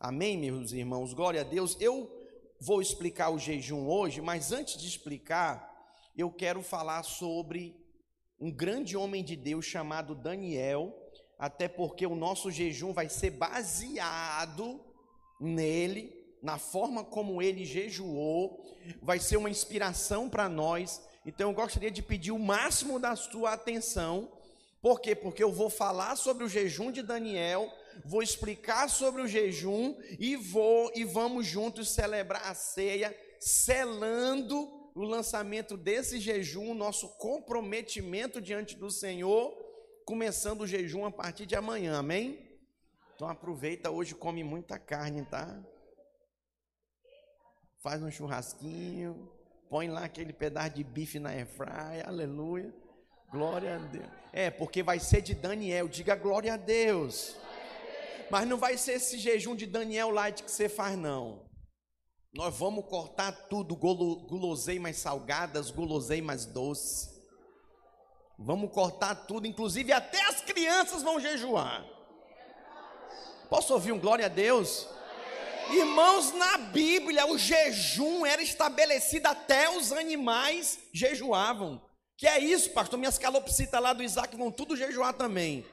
Amém, meus irmãos? Glória a Deus. Eu vou explicar o jejum hoje, mas antes de explicar, eu quero falar sobre um grande homem de Deus chamado Daniel, até porque o nosso jejum vai ser baseado nele, na forma como ele jejuou, vai ser uma inspiração para nós. Então eu gostaria de pedir o máximo da sua atenção. Por quê? Porque eu vou falar sobre o jejum de Daniel, vou explicar sobre o jejum e vou e vamos juntos celebrar a ceia, selando o lançamento desse jejum, nosso comprometimento diante do Senhor, começando o jejum a partir de amanhã. Amém? Então aproveita hoje, come muita carne, tá? Faz um churrasquinho, põe lá aquele pedaço de bife na airfryer, aleluia. Glória a Deus. É, porque vai ser de Daniel, diga glória a Deus. Mas não vai ser esse jejum de Daniel Light que você faz, não. Nós vamos cortar tudo, guloseimas salgadas, guloseimas doces. Vamos cortar tudo, inclusive até as crianças vão jejuar. Posso ouvir um glória a Deus? Irmãos, na Bíblia o jejum era estabelecido até os animais jejuavam. Que é isso, pastor? Minhas calopsitas lá do Isaac vão tudo jejuar também.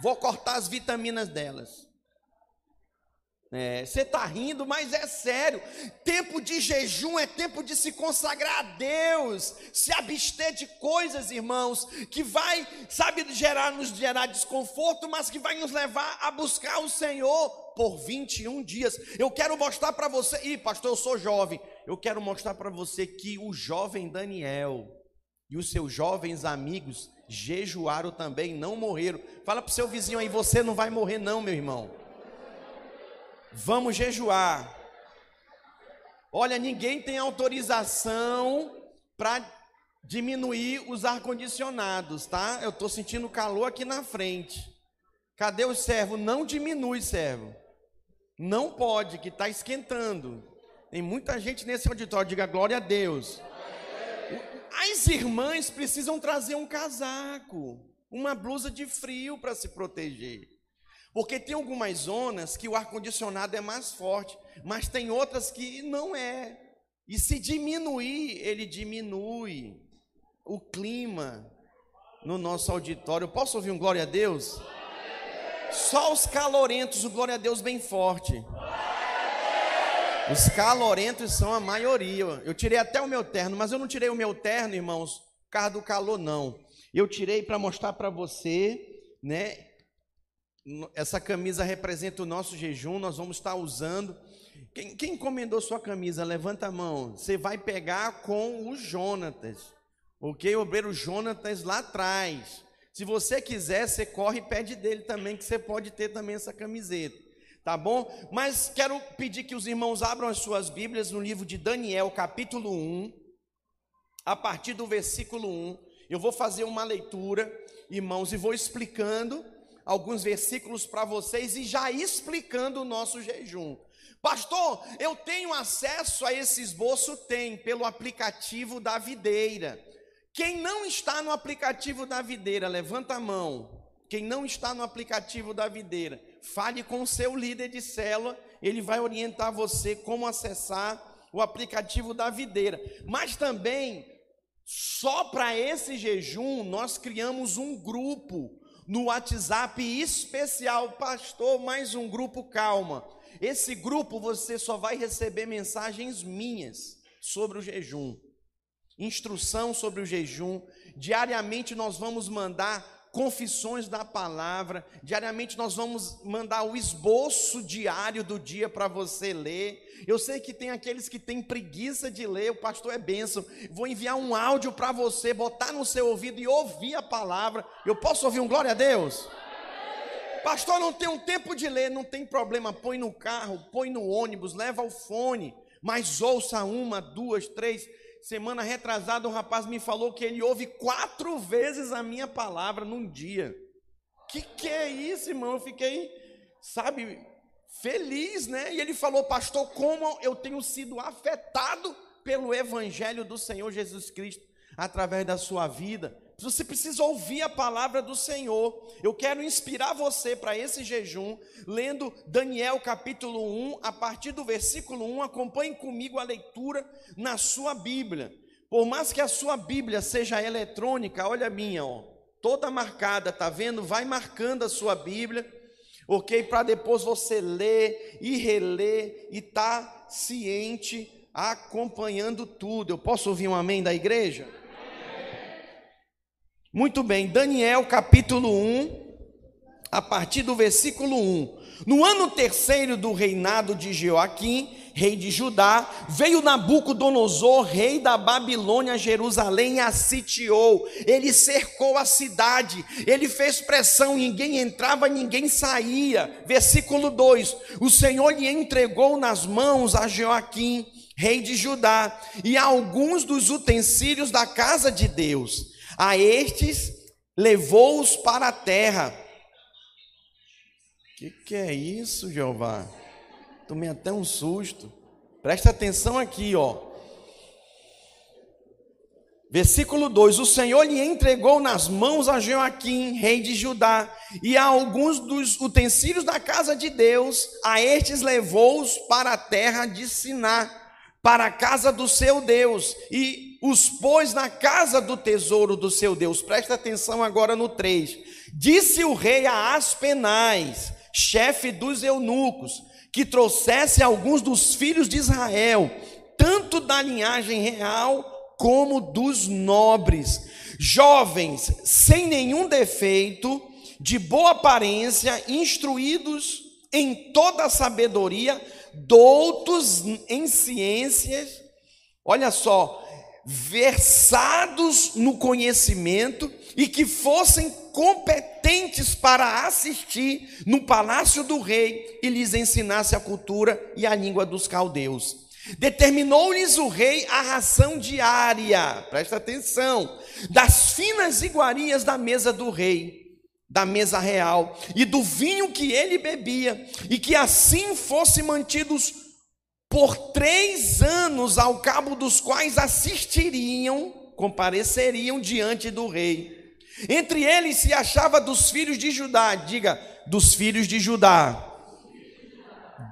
Vou cortar as vitaminas delas. É, você está rindo, mas é sério. Tempo de jejum é tempo de se consagrar a Deus, se abster de coisas, irmãos, que vai, sabe, gerar, nos gerar desconforto, mas que vai nos levar a buscar o Senhor por 21 dias. Eu quero mostrar para você, e pastor, eu sou jovem. Eu quero mostrar para você que o jovem Daniel e os seus jovens amigos jejuaram também, não morreram. Fala para o seu vizinho aí, você não vai morrer, não, meu irmão. Vamos jejuar. Olha, ninguém tem autorização para diminuir os ar-condicionados, tá? Eu estou sentindo calor aqui na frente. Cadê o servo? Não diminui, servo. Não pode, que está esquentando. Tem muita gente nesse auditório, diga glória a Deus. As irmãs precisam trazer um casaco, uma blusa de frio para se proteger. Porque tem algumas zonas que o ar-condicionado é mais forte, mas tem outras que não é. E se diminuir, ele diminui o clima no nosso auditório. Posso ouvir um glória a Deus? Só os calorentos, o glória a Deus bem forte. Os calorentos são a maioria. Eu tirei até o meu terno, mas eu não tirei o meu terno, irmãos, por causa do calor, não. Eu tirei para mostrar para você, né, essa camisa representa o nosso jejum, nós vamos estar usando. Quem, quem encomendou sua camisa? Levanta a mão. Você vai pegar com o Jonatas, ok? O obreiro Jonatas lá atrás. Se você quiser, você corre e pede dele também, que você pode ter também essa camiseta. Tá bom? Mas quero pedir que os irmãos abram as suas Bíblias no livro de Daniel, capítulo 1, a partir do versículo 1. Eu vou fazer uma leitura, irmãos, e vou explicando alguns versículos para vocês e já explicando o nosso jejum. Pastor, eu tenho acesso a esse esboço? Tem, pelo aplicativo da videira. Quem não está no aplicativo da videira, levanta a mão. Quem não está no aplicativo da videira, fale com o seu líder de célula, ele vai orientar você como acessar o aplicativo da videira. Mas também, só para esse jejum, nós criamos um grupo no WhatsApp especial, pastor, mais um grupo calma. Esse grupo você só vai receber mensagens minhas sobre o jejum, instrução sobre o jejum. Diariamente nós vamos mandar confissões da palavra. Diariamente nós vamos mandar o esboço diário do dia para você ler. Eu sei que tem aqueles que têm preguiça de ler, o pastor é bênção. Vou enviar um áudio para você, botar no seu ouvido e ouvir a palavra. Eu posso ouvir um glória a Deus? Pastor, não tem um tempo de ler, não tem problema. Põe no carro, põe no ônibus, leva o fone, mas ouça uma, duas, três. Semana retrasada, um rapaz me falou que ele ouve quatro vezes a minha palavra num dia. Que que é isso, irmão? Eu fiquei, sabe, feliz, né? E ele falou, pastor, como eu tenho sido afetado pelo evangelho do Senhor Jesus Cristo através da sua vida. Você precisa ouvir a palavra do Senhor. Eu quero inspirar você para esse jejum, lendo Daniel capítulo 1, a partir do versículo 1. Acompanhe comigo a leitura na sua Bíblia. Por mais que a sua Bíblia seja eletrônica, olha a minha, ó, toda marcada, tá vendo? Vai marcando a sua Bíblia, ok? Para depois você ler e reler e tá ciente, acompanhando tudo. Eu posso ouvir um amém da igreja? Muito bem, Daniel capítulo 1, a partir do versículo 1. No ano terceiro do reinado de Joaquim, rei de Judá, veio Nabucodonosor, rei da Babilônia, a Jerusalém e a sitiou. Ele cercou a cidade, ele fez pressão, ninguém entrava, ninguém saía. Versículo 2: O Senhor lhe entregou nas mãos a Joaquim, rei de Judá, e alguns dos utensílios da casa de Deus a estes levou-os para a terra. Que que é isso, Jeová? Tomei até um susto. Presta atenção aqui, ó. Versículo 2: O Senhor lhe entregou nas mãos a Joaquim, rei de Judá, e a alguns dos utensílios da casa de Deus, a estes levou-os para a terra de Siná, para a casa do seu Deus, e os pôs na casa do tesouro do seu Deus. Presta atenção agora no 3. Disse o rei a Aspenais, chefe dos eunucos, que trouxesse alguns dos filhos de Israel, tanto da linhagem real como dos nobres, jovens, sem nenhum defeito, de boa aparência, instruídos em toda a sabedoria, doutos em ciências. Olha só, versados no conhecimento e que fossem competentes para assistir no palácio do rei e lhes ensinasse a cultura e a língua dos caldeus. Determinou-lhes o rei a ração diária, presta atenção, das finas iguarias da mesa do rei, da mesa real, e do vinho que ele bebia, e que assim fossem mantidos por três anos, ao cabo dos quais assistiriam, compareceriam diante do rei. Entre eles se achava dos filhos de Judá, diga, dos filhos de Judá.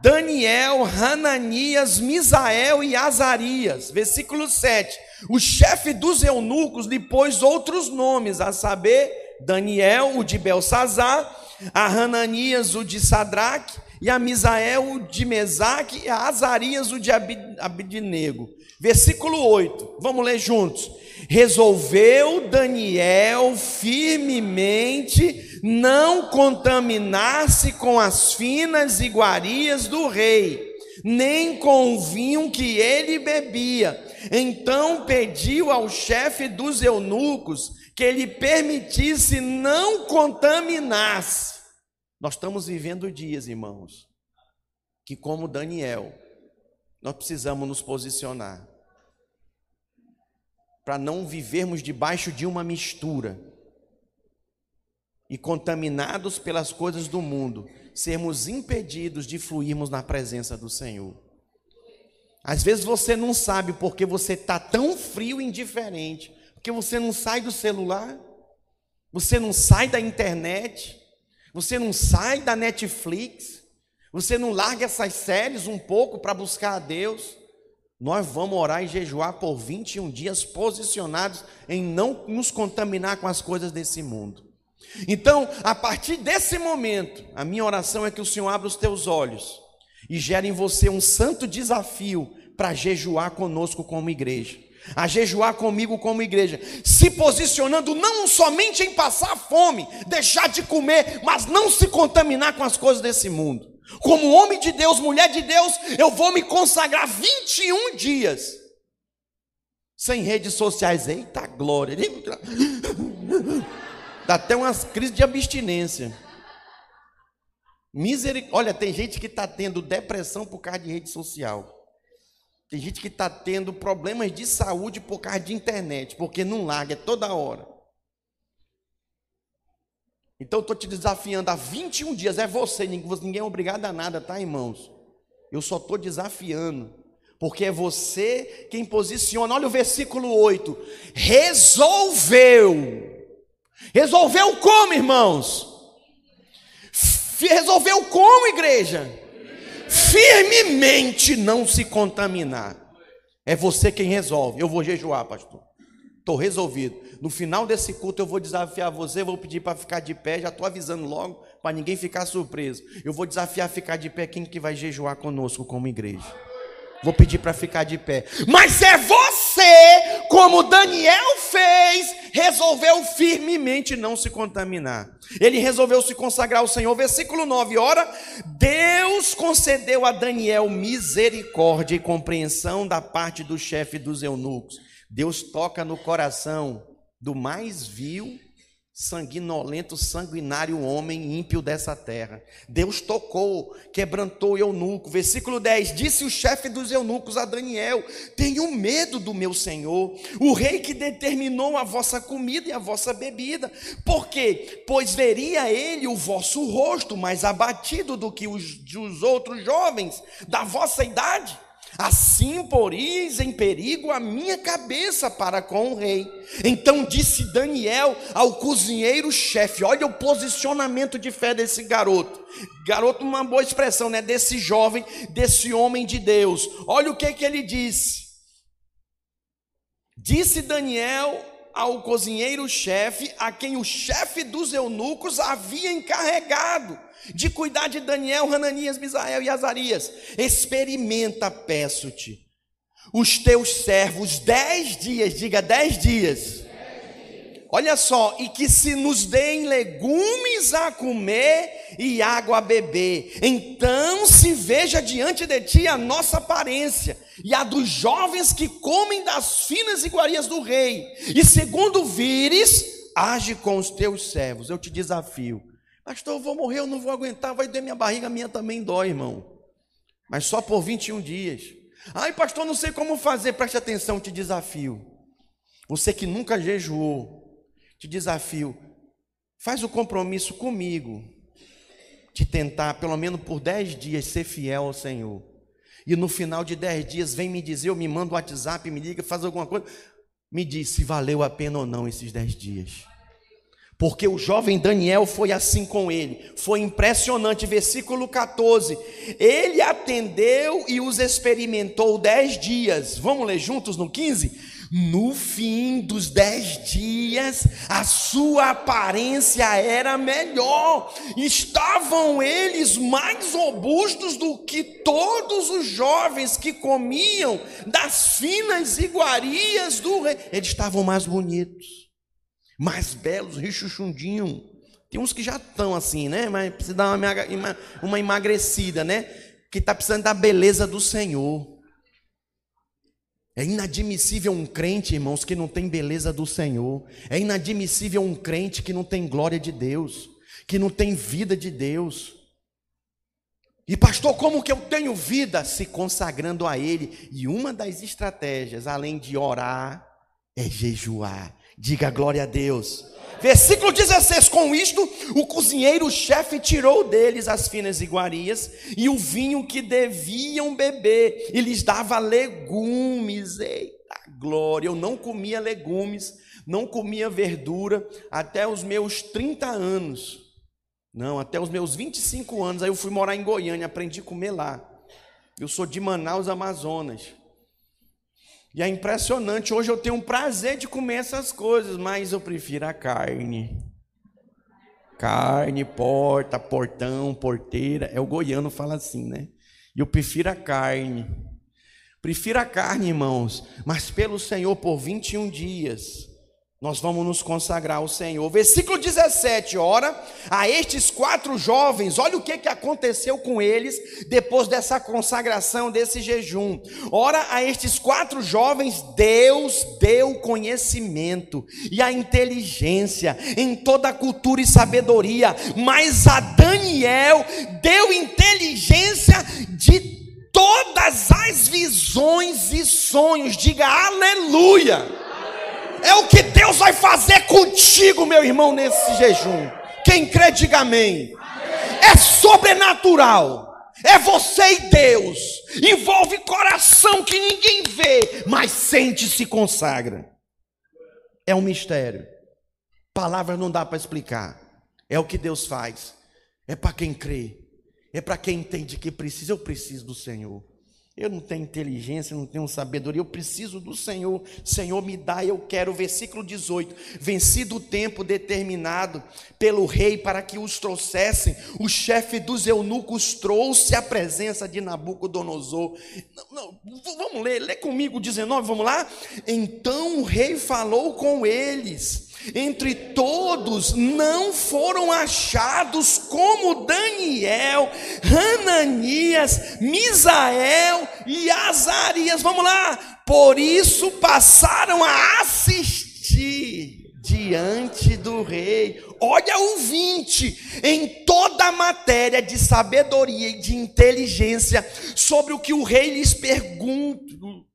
Daniel, Hananias, Misael e Azarias. Versículo 7. O chefe dos eunucos lhe pôs outros nomes, a saber, Daniel, o de Belsazar, a Hananias, o de Sadraque, e a Misael o de Mesaque, e a Azarias o de Abidnego. Versículo 8, vamos ler juntos. Resolveu Daniel firmemente não contaminar-se com as finas iguarias do rei, nem com o vinho que ele bebia. Então pediu ao chefe dos eunucos que ele permitisse não contaminar-se nós estamos vivendo dias, irmãos, que como Daniel, nós precisamos nos posicionar para não vivermos debaixo de uma mistura e contaminados pelas coisas do mundo, sermos impedidos de fluirmos na presença do Senhor. Às vezes você não sabe porque você está tão frio e indiferente, porque você não sai do celular, você não sai da internet, você não sai da Netflix, você não larga essas séries um pouco para buscar a Deus. Nós vamos orar e jejuar por 21 dias posicionados em não nos contaminar com as coisas desse mundo. Então, a partir desse momento, a minha oração é que o Senhor abra os teus olhos e gere em você um santo desafio para jejuar conosco como igreja a jejuar comigo como igreja, se posicionando não somente em passar fome, deixar de comer, mas não se contaminar com as coisas desse mundo. Como homem de Deus, mulher de Deus, eu vou me consagrar 21 dias sem redes sociais. Eita glória! Dá até umas crises de abstinência. Misericórdia. Olha, tem gente que está tendo depressão por causa de rede social. Tem gente que está tendo problemas de saúde por causa de internet, porque não larga, é toda hora. Então eu estou te desafiando há 21 dias, é você, ninguém é obrigado a nada, tá, irmãos? Eu só estou desafiando, porque é você quem posiciona. Olha o versículo 8: resolveu Resolveu como, irmãos? Resolveu como, igreja? Firmemente não se contaminar. É você quem resolve. Eu vou jejuar, pastor. Estou resolvido. No final desse culto eu vou desafiar você, vou pedir para ficar de pé, já estou avisando logo, para ninguém ficar surpreso. Eu vou desafiar ficar de pé quem que vai jejuar conosco como igreja. Vou pedir para ficar de pé. Mas é você, como Daniel fez, resolveu firmemente não se contaminar. Ele resolveu se consagrar ao Senhor. Versículo 9: Ora, Deus concedeu a Daniel misericórdia e compreensão da parte do chefe dos eunucos. Deus toca no coração do mais vil sanguinolento, sanguinário homem ímpio dessa terra. Deus tocou, quebrantou o eunuco. Versículo 10: Disse o chefe dos eunucos a Daniel: Tenho medo do meu senhor, o rei que determinou a vossa comida e a vossa bebida. Por quê? Pois veria ele o vosso rosto mais abatido do que os, os outros jovens da vossa idade. Assim poris em perigo a minha cabeça para com o rei. Então disse Daniel ao cozinheiro-chefe: Olha o posicionamento de fé desse garoto. Garoto, uma boa expressão, né? Desse jovem, desse homem de Deus. Olha o que, que ele disse. Disse Daniel ao cozinheiro-chefe, a quem o chefe dos eunucos havia encarregado de cuidar de Daniel, Hananias, Misael e Azarias. Experimenta, peço-te, os teus servos dez dias, diga dez dias. Olha só, e que se nos deem legumes a comer e água a beber, então se veja diante de ti a nossa aparência e a dos jovens que comem das finas iguarias do rei, e segundo vires, age com os teus servos. Eu te desafio Pastor, eu vou morrer, eu não vou aguentar, vai doer minha barriga, minha também dói, irmão. Mas só por 21 dias. Ai, pastor, não sei como fazer, preste atenção, te desafio. Você que nunca jejuou, te desafio, faz o compromisso comigo, de tentar, pelo menos por 10 dias, ser fiel ao Senhor. E no final de 10 dias, vem me dizer, ou me manda um WhatsApp, me liga, faz alguma coisa. Me diz se valeu a pena ou não esses 10 dias. Porque o jovem Daniel foi assim com ele. Foi impressionante. Versículo 14. Ele atendeu e os experimentou dez dias. Vamos ler juntos no 15? No fim dos dez dias, a sua aparência era melhor. Estavam eles mais robustos do que todos os jovens que comiam das finas iguarias do rei. Eles estavam mais bonitos mais belos, richuchundinho. Tem uns que já estão assim, né? Mas precisa dar uma, uma emagrecida, né? Que está precisando da beleza do Senhor. É inadmissível um crente, irmãos, que não tem beleza do Senhor. É inadmissível um crente que não tem glória de Deus, que não tem vida de Deus. E pastor, como que eu tenho vida? Se consagrando a Ele. E uma das estratégias, além de orar, é jejuar. Diga glória a Deus. Versículo 16: Com isto, o cozinheiro-chefe tirou deles as finas iguarias e o vinho que deviam beber, e lhes dava legumes. Eita glória! Eu não comia legumes, não comia verdura até os meus 30 anos. Não, até os meus 25 anos. Aí eu fui morar em Goiânia, aprendi a comer lá. Eu sou de Manaus, Amazonas. E é impressionante, hoje eu tenho um prazer de comer essas coisas, mas eu prefiro a carne. Carne, porta, portão, porteira. É o goiano fala assim, né? E eu prefiro a carne. Prefiro a carne, irmãos, mas pelo Senhor por 21 dias nós vamos nos consagrar ao Senhor. Versículo 17, ora, a estes quatro jovens, olha o que, que aconteceu com eles depois dessa consagração, desse jejum. Ora, a estes quatro jovens, Deus deu conhecimento e a inteligência em toda a cultura e sabedoria, mas a Daniel deu inteligência de todas as visões e sonhos. Diga aleluia. É o que Deus vai fazer contigo, meu irmão, nesse jejum. Quem crê, diga amém. É sobrenatural. É você e Deus. Envolve coração que ninguém vê, mas sente se consagra. É um mistério. Palavras não dá para explicar. É o que Deus faz. É para quem crê. É para quem entende que precisa. Eu preciso do Senhor. Eu não tenho inteligência, não tenho sabedoria, eu preciso do Senhor. Senhor, me dá, eu quero. Versículo 18: Vencido o tempo determinado pelo rei para que os trouxessem, o chefe dos eunucos trouxe a presença de Nabucodonosor. Não, não, vamos ler, lê comigo 19, vamos lá? Então o rei falou com eles entre todos não foram achados como Daniel, Hananias, Misael e Azarias. Vamos lá. Por isso passaram a assistir diante do rei. Olha o 20, em toda a matéria de sabedoria e de inteligência sobre o que o rei lhes pergunta,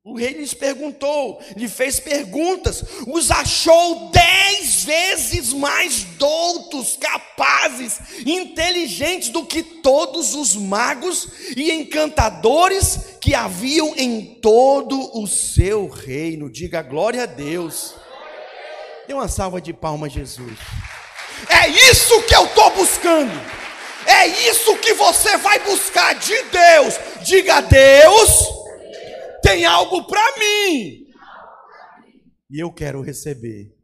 o rei lhes perguntou, lhe fez perguntas, os achou dez vezes mais doutos, capazes, inteligentes do que todos os magos e encantadores que haviam em todo o seu reino. Diga glória a Deus. Dê uma salva de palmas, Jesus. É isso que eu estou buscando. É isso que você vai buscar de Deus. Diga a Deus tem algo para mim. E eu quero receber.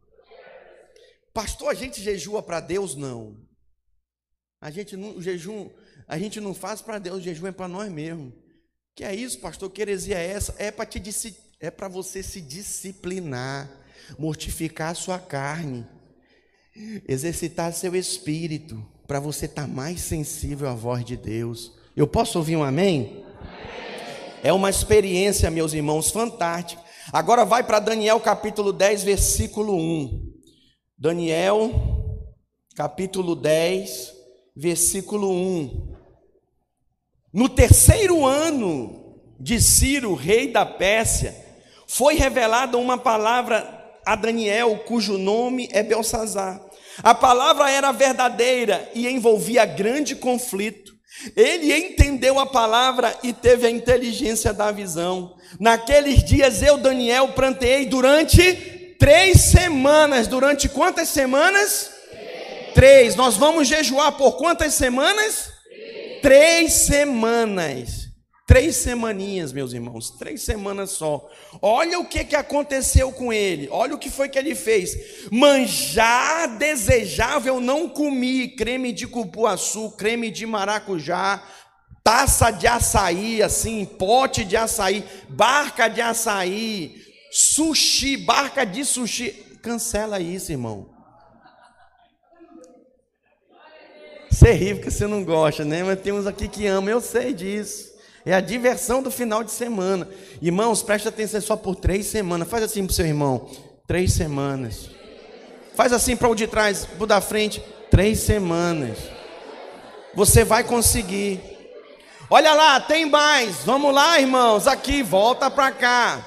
Pastor, a gente jejua para Deus? Não. A gente não, jejum, a gente não faz para Deus, o jejum é para nós mesmos. Que é isso, pastor? Que heresia é essa? É para te é para você se disciplinar, mortificar a sua carne, exercitar seu espírito, para você estar tá mais sensível à voz de Deus. Eu posso ouvir um amém? É uma experiência, meus irmãos, fantástica. Agora vai para Daniel capítulo 10, versículo 1. Daniel capítulo 10, versículo 1. No terceiro ano de Ciro, rei da Pérsia, foi revelada uma palavra a Daniel, cujo nome é Belsazar. A palavra era verdadeira e envolvia grande conflito. Ele entendeu a palavra e teve a inteligência da visão. Naqueles dias eu, Daniel, plantei durante três semanas. Durante quantas semanas? Três. três. Nós vamos jejuar por quantas semanas? Três, três semanas. Três semaninhas, meus irmãos, três semanas só. Olha o que, que aconteceu com ele, olha o que foi que ele fez. Manjar desejável não comi, creme de cupuaçu, creme de maracujá, taça de açaí, assim, pote de açaí, barca de açaí, sushi, barca de sushi. Cancela isso, irmão. Você ri porque você não gosta, né? Mas tem uns aqui que amam, eu sei disso. É a diversão do final de semana. Irmãos, preste atenção só por três semanas. Faz assim para o seu irmão. Três semanas. Faz assim para o de trás, para o da frente. Três semanas. Você vai conseguir. Olha lá, tem mais. Vamos lá, irmãos. Aqui, volta para cá.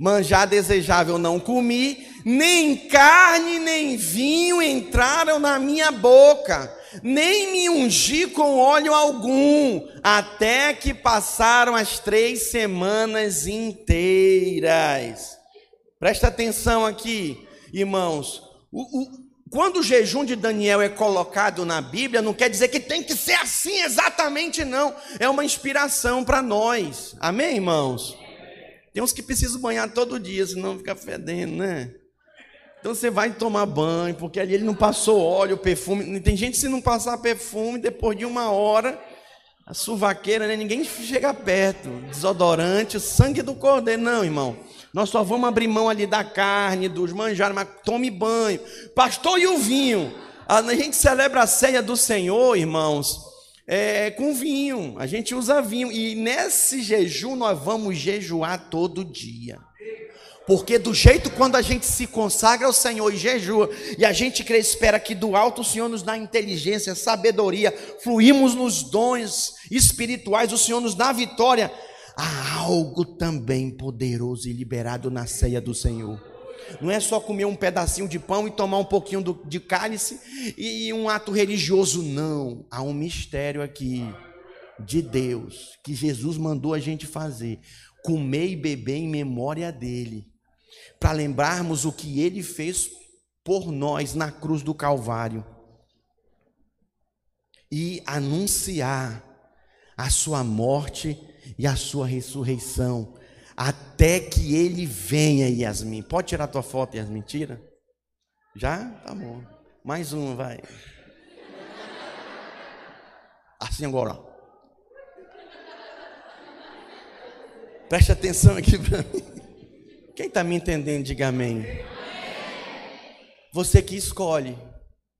Manjar desejável não comi, nem carne nem vinho entraram na minha boca nem me ungi com óleo algum, até que passaram as três semanas inteiras. Presta atenção aqui, irmãos. O, o, quando o jejum de Daniel é colocado na Bíblia, não quer dizer que tem que ser assim exatamente, não. É uma inspiração para nós. Amém, irmãos? Tem uns que precisam banhar todo dia, senão fica fedendo, né? Então você vai tomar banho, porque ali ele não passou óleo, perfume. Tem gente se não passar perfume, depois de uma hora, a suvaqueira, né? ninguém chega perto. Desodorante, sangue do cordeiro. Não, irmão. Nós só vamos abrir mão ali da carne, dos manjares, mas tome banho. Pastor e o vinho. A gente celebra a ceia do Senhor, irmãos, é, com vinho. A gente usa vinho. E nesse jejum nós vamos jejuar todo dia. Porque do jeito quando a gente se consagra ao Senhor e jejua, e a gente crê, espera que do alto o Senhor nos dá inteligência, sabedoria, fluímos nos dons espirituais, o Senhor nos dá vitória, há algo também poderoso e liberado na ceia do Senhor. Não é só comer um pedacinho de pão e tomar um pouquinho do, de cálice e um ato religioso, não. Há um mistério aqui de Deus que Jesus mandou a gente fazer. Comer e beber em memória dele para lembrarmos o que ele fez por nós na cruz do Calvário e anunciar a sua morte e a sua ressurreição, até que ele venha, Yasmin. Pode tirar tua foto, Yasmin? Tira. Já? Tá bom. Mais um, vai. Assim agora. Preste atenção aqui para mim. Quem está me entendendo, diga amém. Você que escolhe,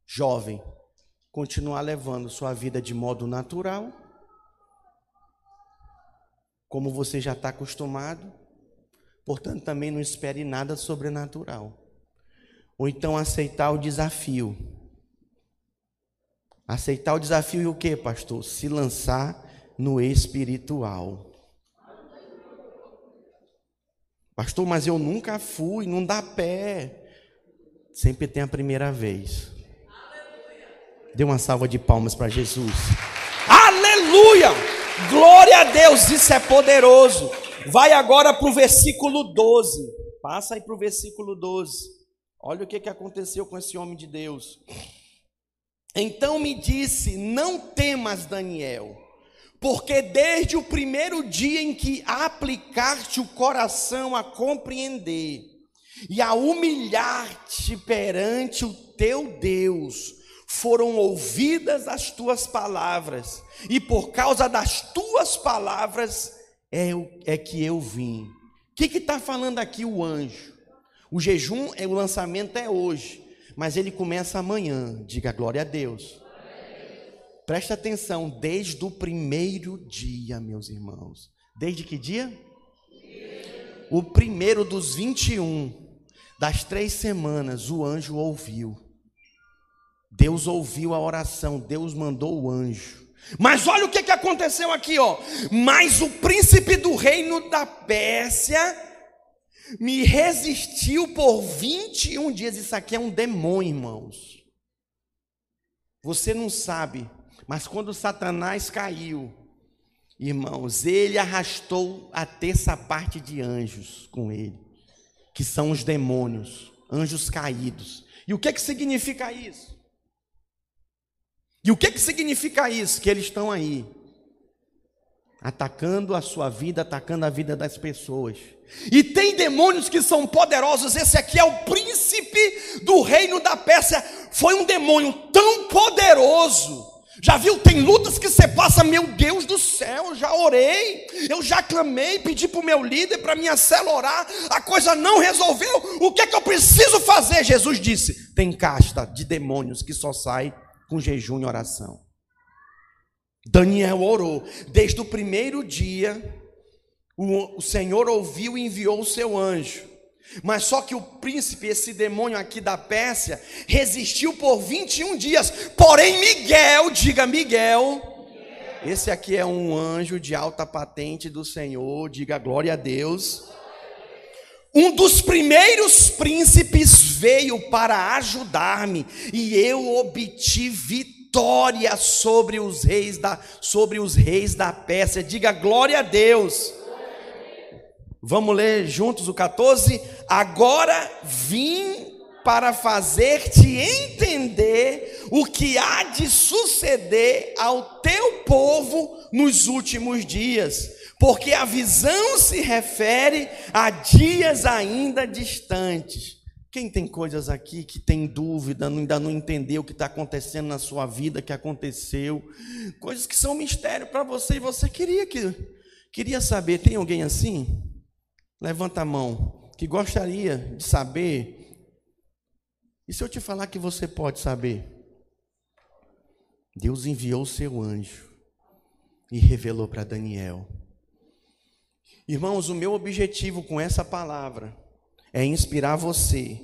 jovem, continuar levando sua vida de modo natural, como você já está acostumado, portanto também não espere nada sobrenatural. Ou então aceitar o desafio. Aceitar o desafio e o que, pastor? Se lançar no espiritual. Pastor, mas eu nunca fui, não dá pé. Sempre tem a primeira vez. Dê uma salva de palmas para Jesus. Aleluia! Glória a Deus, isso é poderoso. Vai agora para o versículo 12. Passa aí para o versículo 12. Olha o que, que aconteceu com esse homem de Deus. Então me disse: Não temas, Daniel porque desde o primeiro dia em que aplicar-te o coração a compreender e a humilhar-te perante o teu Deus, foram ouvidas as tuas palavras, e por causa das tuas palavras é, é que eu vim. O que está falando aqui o anjo? O jejum, é o lançamento é hoje, mas ele começa amanhã. Diga glória a Deus. Presta atenção, desde o primeiro dia, meus irmãos. Desde que dia? O primeiro dos 21 das três semanas, o anjo ouviu. Deus ouviu a oração, Deus mandou o anjo. Mas olha o que, aconteceu aqui, ó. Mas o príncipe do reino da Pérsia me resistiu por 21 dias. Isso aqui é um demônio, irmãos. Você não sabe mas quando Satanás caiu, irmãos, ele arrastou a terça parte de anjos com ele, que são os demônios, anjos caídos. E o que que significa isso? E o que que significa isso? Que eles estão aí, atacando a sua vida, atacando a vida das pessoas. E tem demônios que são poderosos. Esse aqui é o príncipe do reino da Pérsia. Foi um demônio tão poderoso já viu? Tem lutas que você passa, meu Deus do céu, eu já orei, eu já clamei, pedi para o meu líder, para minha célula orar, a coisa não resolveu. O que é que eu preciso fazer? Jesus disse: tem casta de demônios que só sai com jejum e oração. Daniel orou, desde o primeiro dia, o, o Senhor ouviu e enviou o seu anjo. Mas só que o príncipe, esse demônio aqui da Pérsia, resistiu por 21 dias. Porém, Miguel, diga Miguel, esse aqui é um anjo de alta patente do Senhor, diga glória a Deus. Um dos primeiros príncipes veio para ajudar-me, e eu obtive vitória sobre os reis da sobre os reis da Pérsia. Diga glória a Deus. Vamos ler juntos o 14? Agora vim para fazer-te entender o que há de suceder ao teu povo nos últimos dias, porque a visão se refere a dias ainda distantes. Quem tem coisas aqui que tem dúvida, ainda não entendeu o que está acontecendo na sua vida, que aconteceu, coisas que são mistério para você e você queria que queria saber. Tem alguém assim? Levanta a mão. Que gostaria de saber. E se eu te falar que você pode saber? Deus enviou o seu anjo e revelou para Daniel. Irmãos, o meu objetivo com essa palavra é inspirar você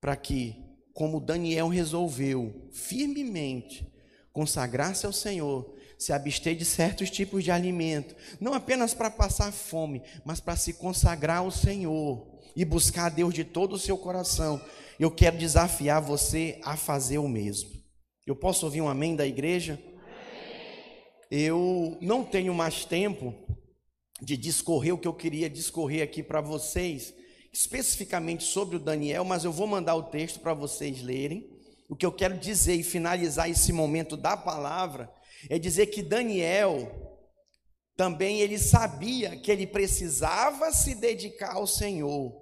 para que, como Daniel resolveu firmemente consagrar-se ao Senhor, se abster de certos tipos de alimento, não apenas para passar fome, mas para se consagrar ao Senhor e buscar a Deus de todo o seu coração. Eu quero desafiar você a fazer o mesmo. Eu posso ouvir um amém da igreja? Eu não tenho mais tempo de discorrer o que eu queria discorrer aqui para vocês, especificamente sobre o Daniel, mas eu vou mandar o texto para vocês lerem. O que eu quero dizer e finalizar esse momento da palavra é dizer que Daniel também ele sabia que ele precisava se dedicar ao Senhor,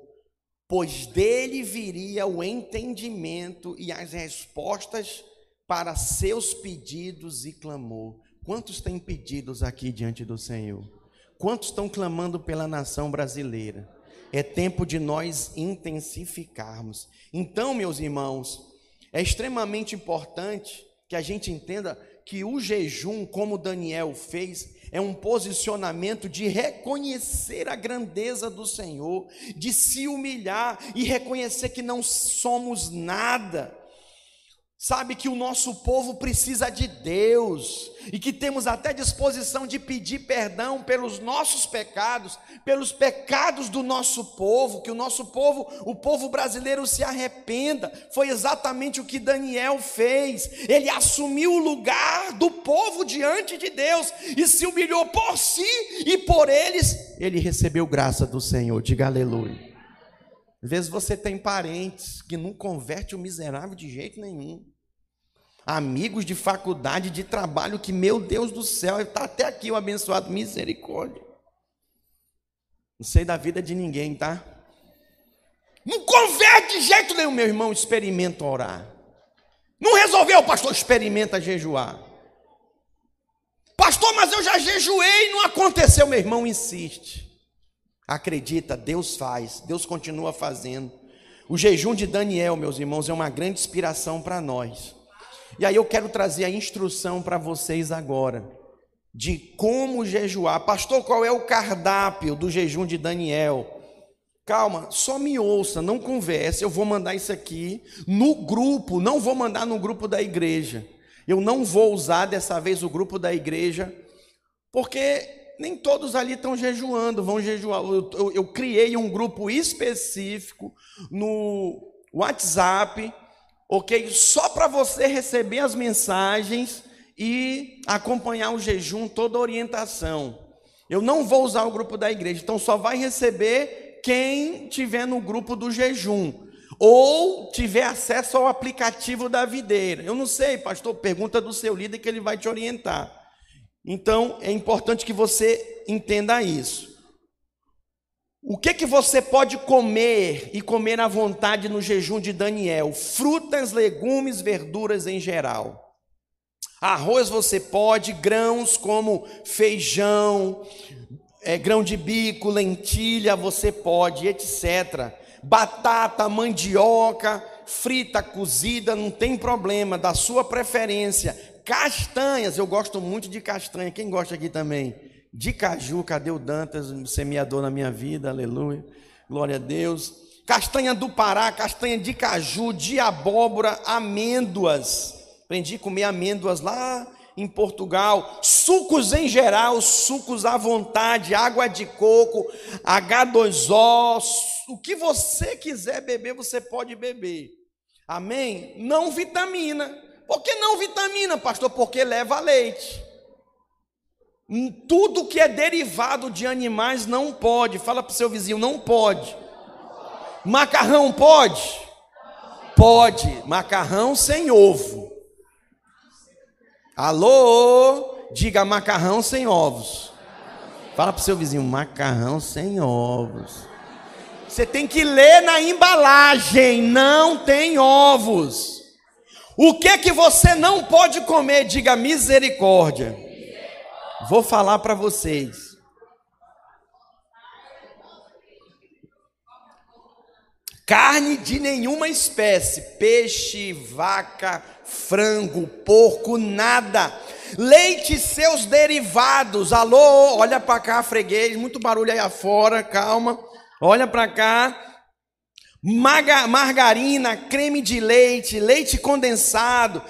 pois dele viria o entendimento e as respostas para seus pedidos e clamor. Quantos têm pedidos aqui diante do Senhor? Quantos estão clamando pela nação brasileira? É tempo de nós intensificarmos. Então, meus irmãos, é extremamente importante que a gente entenda que o jejum, como Daniel fez, é um posicionamento de reconhecer a grandeza do Senhor, de se humilhar e reconhecer que não somos nada sabe que o nosso povo precisa de Deus e que temos até disposição de pedir perdão pelos nossos pecados, pelos pecados do nosso povo, que o nosso povo, o povo brasileiro se arrependa. Foi exatamente o que Daniel fez. Ele assumiu o lugar do povo diante de Deus e se humilhou por si e por eles. Ele recebeu graça do Senhor. Diga aleluia. Às vezes você tem parentes que não converte o miserável de jeito nenhum. Amigos de faculdade, de trabalho, que, meu Deus do céu, está até aqui o abençoado misericórdia. Não sei da vida de ninguém, tá? Não converte de jeito nenhum, meu irmão, experimenta orar. Não resolveu, pastor, experimenta jejuar. Pastor, mas eu já jejuei e não aconteceu, meu irmão, insiste. Acredita, Deus faz, Deus continua fazendo. O jejum de Daniel, meus irmãos, é uma grande inspiração para nós. E aí eu quero trazer a instrução para vocês agora de como jejuar. Pastor, qual é o cardápio do jejum de Daniel? Calma, só me ouça, não converse. Eu vou mandar isso aqui no grupo, não vou mandar no grupo da igreja. Eu não vou usar dessa vez o grupo da igreja, porque nem todos ali estão jejuando, vão jejuar. Eu, eu, eu criei um grupo específico no WhatsApp, ok? Só para você receber as mensagens e acompanhar o jejum, toda a orientação. Eu não vou usar o grupo da igreja, então só vai receber quem tiver no grupo do jejum ou tiver acesso ao aplicativo da videira. Eu não sei, pastor, pergunta do seu líder que ele vai te orientar. Então, é importante que você entenda isso. O que que você pode comer e comer à vontade no jejum de Daniel? Frutas, legumes, verduras em geral. Arroz você pode, grãos como feijão, é, grão de bico, lentilha você pode, etc. Batata, mandioca, frita, cozida, não tem problema, da sua preferência. Castanhas, eu gosto muito de castanha. Quem gosta aqui também? De caju, cadê o Dantas, semeador na minha vida, aleluia. Glória a Deus. Castanha do Pará, castanha de caju, de abóbora, amêndoas. Aprendi a comer amêndoas lá em Portugal. Sucos em geral, sucos à vontade, água de coco, H2O, o que você quiser beber, você pode beber. Amém? Não vitamina. Por que não vitamina, pastor? Porque leva leite. Tudo que é derivado de animais não pode. Fala para o seu vizinho, não pode. Macarrão pode? Pode. Macarrão sem ovo. Alô? Diga macarrão sem ovos. Fala para o seu vizinho, macarrão sem ovos. Você tem que ler na embalagem, não tem ovos. O que que você não pode comer? Diga misericórdia. Vou falar para vocês. Carne de nenhuma espécie, peixe, vaca, frango, porco, nada. Leite e seus derivados. Alô, olha para cá, freguês, muito barulho aí afora, calma. Olha para cá margarina, creme de leite, leite condensado,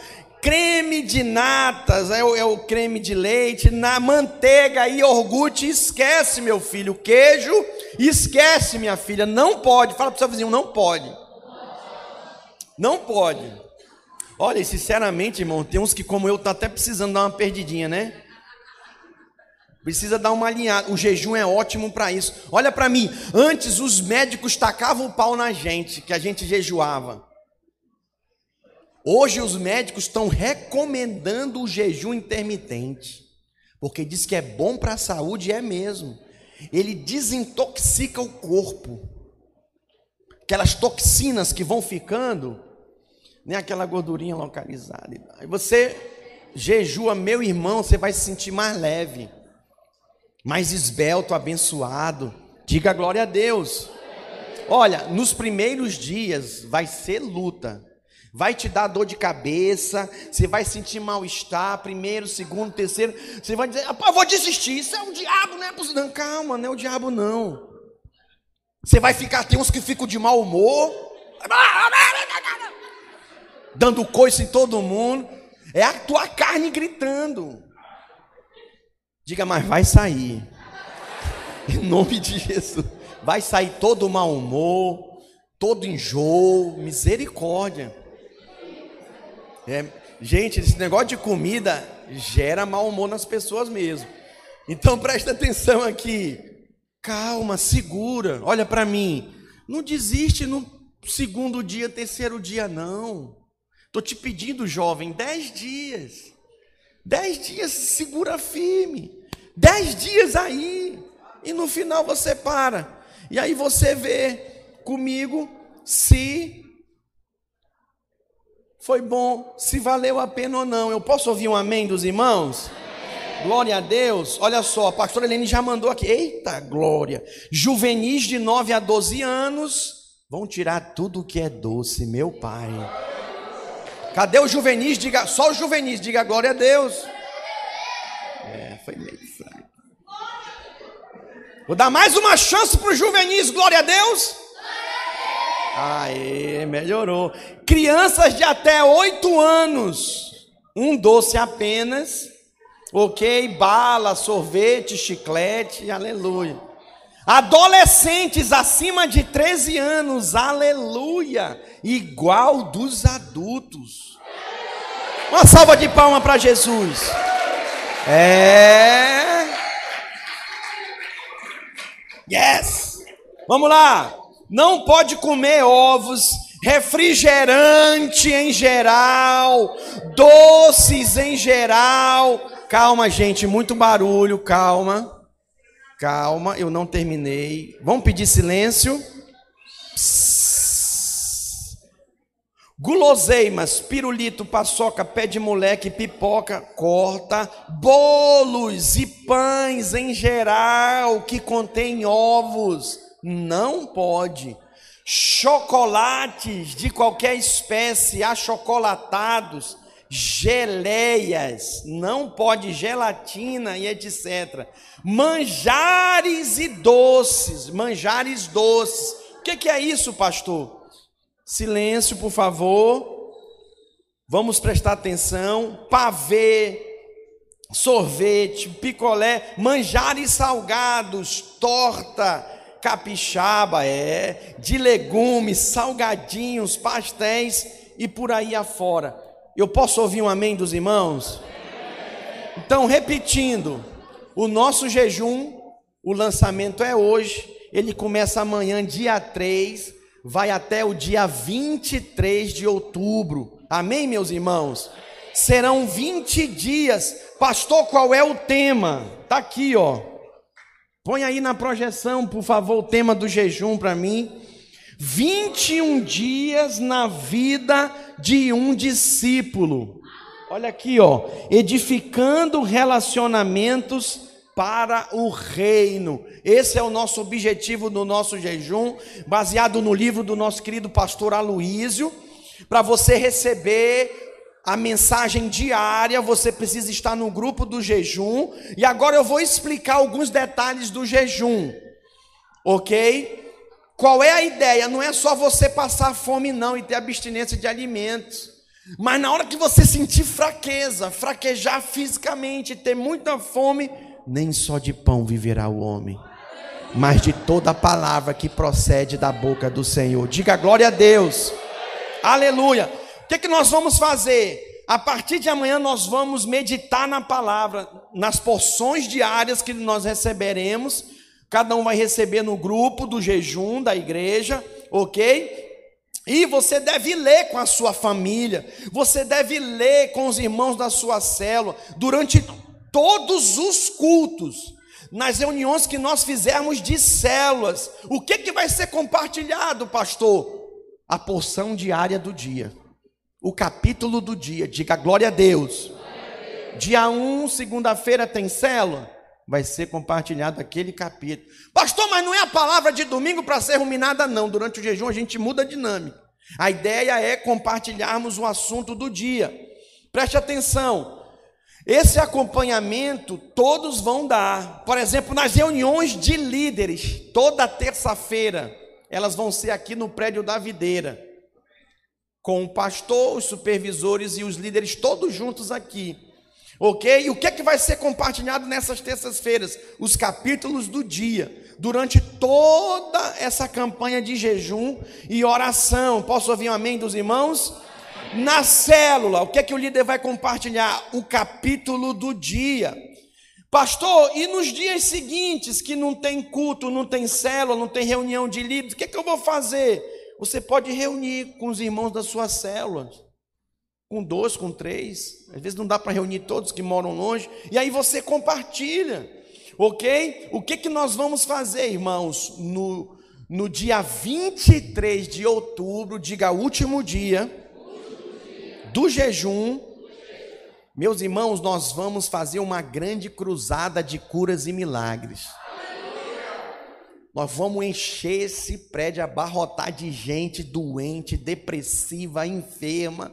creme de natas, é o, é o creme de leite, na manteiga e iogurte, esquece, meu filho, queijo, esquece, minha filha, não pode. Fala para o seu vizinho, não pode. Não pode. Olha, sinceramente, irmão, tem uns que, como eu, tá até precisando dar uma perdidinha, né? Precisa dar uma alinhada. O jejum é ótimo para isso. Olha para mim. Antes os médicos tacavam o pau na gente, que a gente jejuava. Hoje os médicos estão recomendando o jejum intermitente, porque diz que é bom para a saúde, é mesmo. Ele desintoxica o corpo. Aquelas toxinas que vão ficando, nem aquela gordurinha localizada. Aí você jejua, meu irmão, você vai se sentir mais leve mais esbelto, abençoado. Diga glória a Deus. Olha, nos primeiros dias vai ser luta. Vai te dar dor de cabeça, você vai sentir mal-estar, primeiro, segundo, terceiro. Você vai dizer, vou desistir, isso é o diabo, né? Não, calma, não é o diabo, não. Você vai ficar, tem uns que ficam de mau humor, dando coice em todo mundo. É a tua carne gritando. Diga, mas vai sair. Em nome de Jesus. Vai sair todo mau humor, todo enjoo, misericórdia. É, gente, esse negócio de comida gera mau humor nas pessoas mesmo. Então presta atenção aqui. Calma, segura. Olha para mim. Não desiste no segundo dia, terceiro dia, não. Estou te pedindo, jovem, dez dias. Dez dias, segura firme. Dez dias aí. E no final você para. E aí você vê comigo se foi bom, se valeu a pena ou não. Eu posso ouvir um amém dos irmãos? Glória a Deus. Olha só, a pastora Helene já mandou aqui. Eita glória. Juvenis de 9 a 12 anos vão tirar tudo que é doce, meu pai. Cadê o juvenis? Diga, só o juvenis, diga glória a Deus. É, foi meio fraco. Vou dar mais uma chance para o juvenis, glória a Deus. Aê, melhorou. Crianças de até oito anos, um doce apenas, ok? Bala, sorvete, chiclete, aleluia. Adolescentes acima de 13 anos, aleluia, igual dos adultos. Uma salva de palma para Jesus. É. Yes. Vamos lá. Não pode comer ovos, refrigerante em geral, doces em geral. Calma, gente, muito barulho, calma. Calma, eu não terminei. Vamos pedir silêncio. Guloseimas, pirulito, paçoca, pé de moleque, pipoca, corta, bolos e pães em geral que contém ovos, não pode. Chocolates de qualquer espécie, achocolatados, geleias, não pode gelatina e etc. Manjares e doces, manjares doces. O que, é isso, pastor? Silêncio, por favor. Vamos prestar atenção. Pavê, sorvete, picolé, manjares salgados, torta, capixaba, é, de legumes, salgadinhos, pastéis e por aí afora. Eu posso ouvir um amém dos irmãos? Então, repetindo, o nosso jejum, o lançamento é hoje, ele começa amanhã, dia 3, vai até o dia 23 de outubro. Amém, meus irmãos? Serão 20 dias. Pastor, qual é o tema? Tá aqui, ó. Põe aí na projeção, por favor, o tema do jejum para mim. 21 dias na vida de um discípulo. Olha aqui, ó, edificando relacionamentos para o reino. Esse é o nosso objetivo do nosso jejum, baseado no livro do nosso querido pastor Aloísio. Para você receber a mensagem diária, você precisa estar no grupo do jejum. E agora eu vou explicar alguns detalhes do jejum, ok? Qual é a ideia? Não é só você passar fome, não, e ter abstinência de alimentos. Mas na hora que você sentir fraqueza, fraquejar fisicamente, ter muita fome, nem só de pão viverá o homem, mas de toda a palavra que procede da boca do Senhor. Diga glória a Deus. Aleluia. O que, que nós vamos fazer? A partir de amanhã nós vamos meditar na palavra, nas porções diárias que nós receberemos. Cada um vai receber no grupo do jejum da igreja, ok? E você deve ler com a sua família, você deve ler com os irmãos da sua célula, durante todos os cultos, nas reuniões que nós fizermos de células. O que, que vai ser compartilhado, pastor? A porção diária do dia, o capítulo do dia, diga glória a Deus. Glória a Deus. Dia 1, segunda-feira, tem célula? vai ser compartilhado aquele capítulo. Pastor, mas não é a palavra de domingo para ser ruminada, não. Durante o jejum a gente muda a dinâmica. A ideia é compartilharmos o assunto do dia. Preste atenção. Esse acompanhamento todos vão dar. Por exemplo, nas reuniões de líderes, toda terça-feira, elas vão ser aqui no prédio da videira. Com o pastor, os supervisores e os líderes todos juntos aqui. Ok? E o que é que vai ser compartilhado nessas terças-feiras? Os capítulos do dia, durante toda essa campanha de jejum e oração. Posso ouvir um amém dos irmãos? Na célula, o que é que o líder vai compartilhar? O capítulo do dia. Pastor, e nos dias seguintes que não tem culto, não tem célula, não tem reunião de líderes, o que é que eu vou fazer? Você pode reunir com os irmãos da sua célula com dois, com três. Às vezes não dá para reunir todos que moram longe. E aí você compartilha, ok? O que, que nós vamos fazer, irmãos, no, no dia 23 de outubro, diga último dia do jejum. Meus irmãos, nós vamos fazer uma grande cruzada de curas e milagres. Nós vamos encher esse prédio, abarrotar de gente doente, depressiva, enferma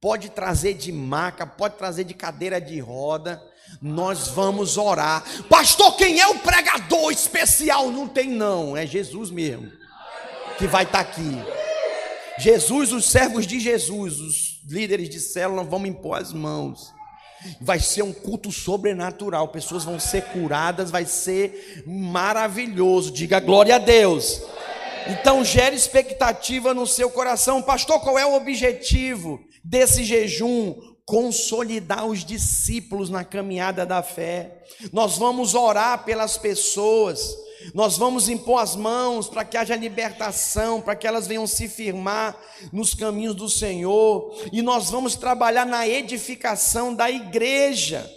pode trazer de maca, pode trazer de cadeira de roda. Nós vamos orar. Pastor, quem é o pregador especial? Não tem, não. É Jesus mesmo que vai estar tá aqui. Jesus, os servos de Jesus, os líderes de célula, vamos impor as mãos. Vai ser um culto sobrenatural. Pessoas vão ser curadas, vai ser maravilhoso. Diga glória a Deus. Então gere expectativa no seu coração. Pastor, qual é o objetivo? desse jejum, consolidar os discípulos na caminhada da fé. Nós vamos orar pelas pessoas, nós vamos impor as mãos para que haja libertação, para que elas venham se firmar nos caminhos do Senhor, e nós vamos trabalhar na edificação da igreja,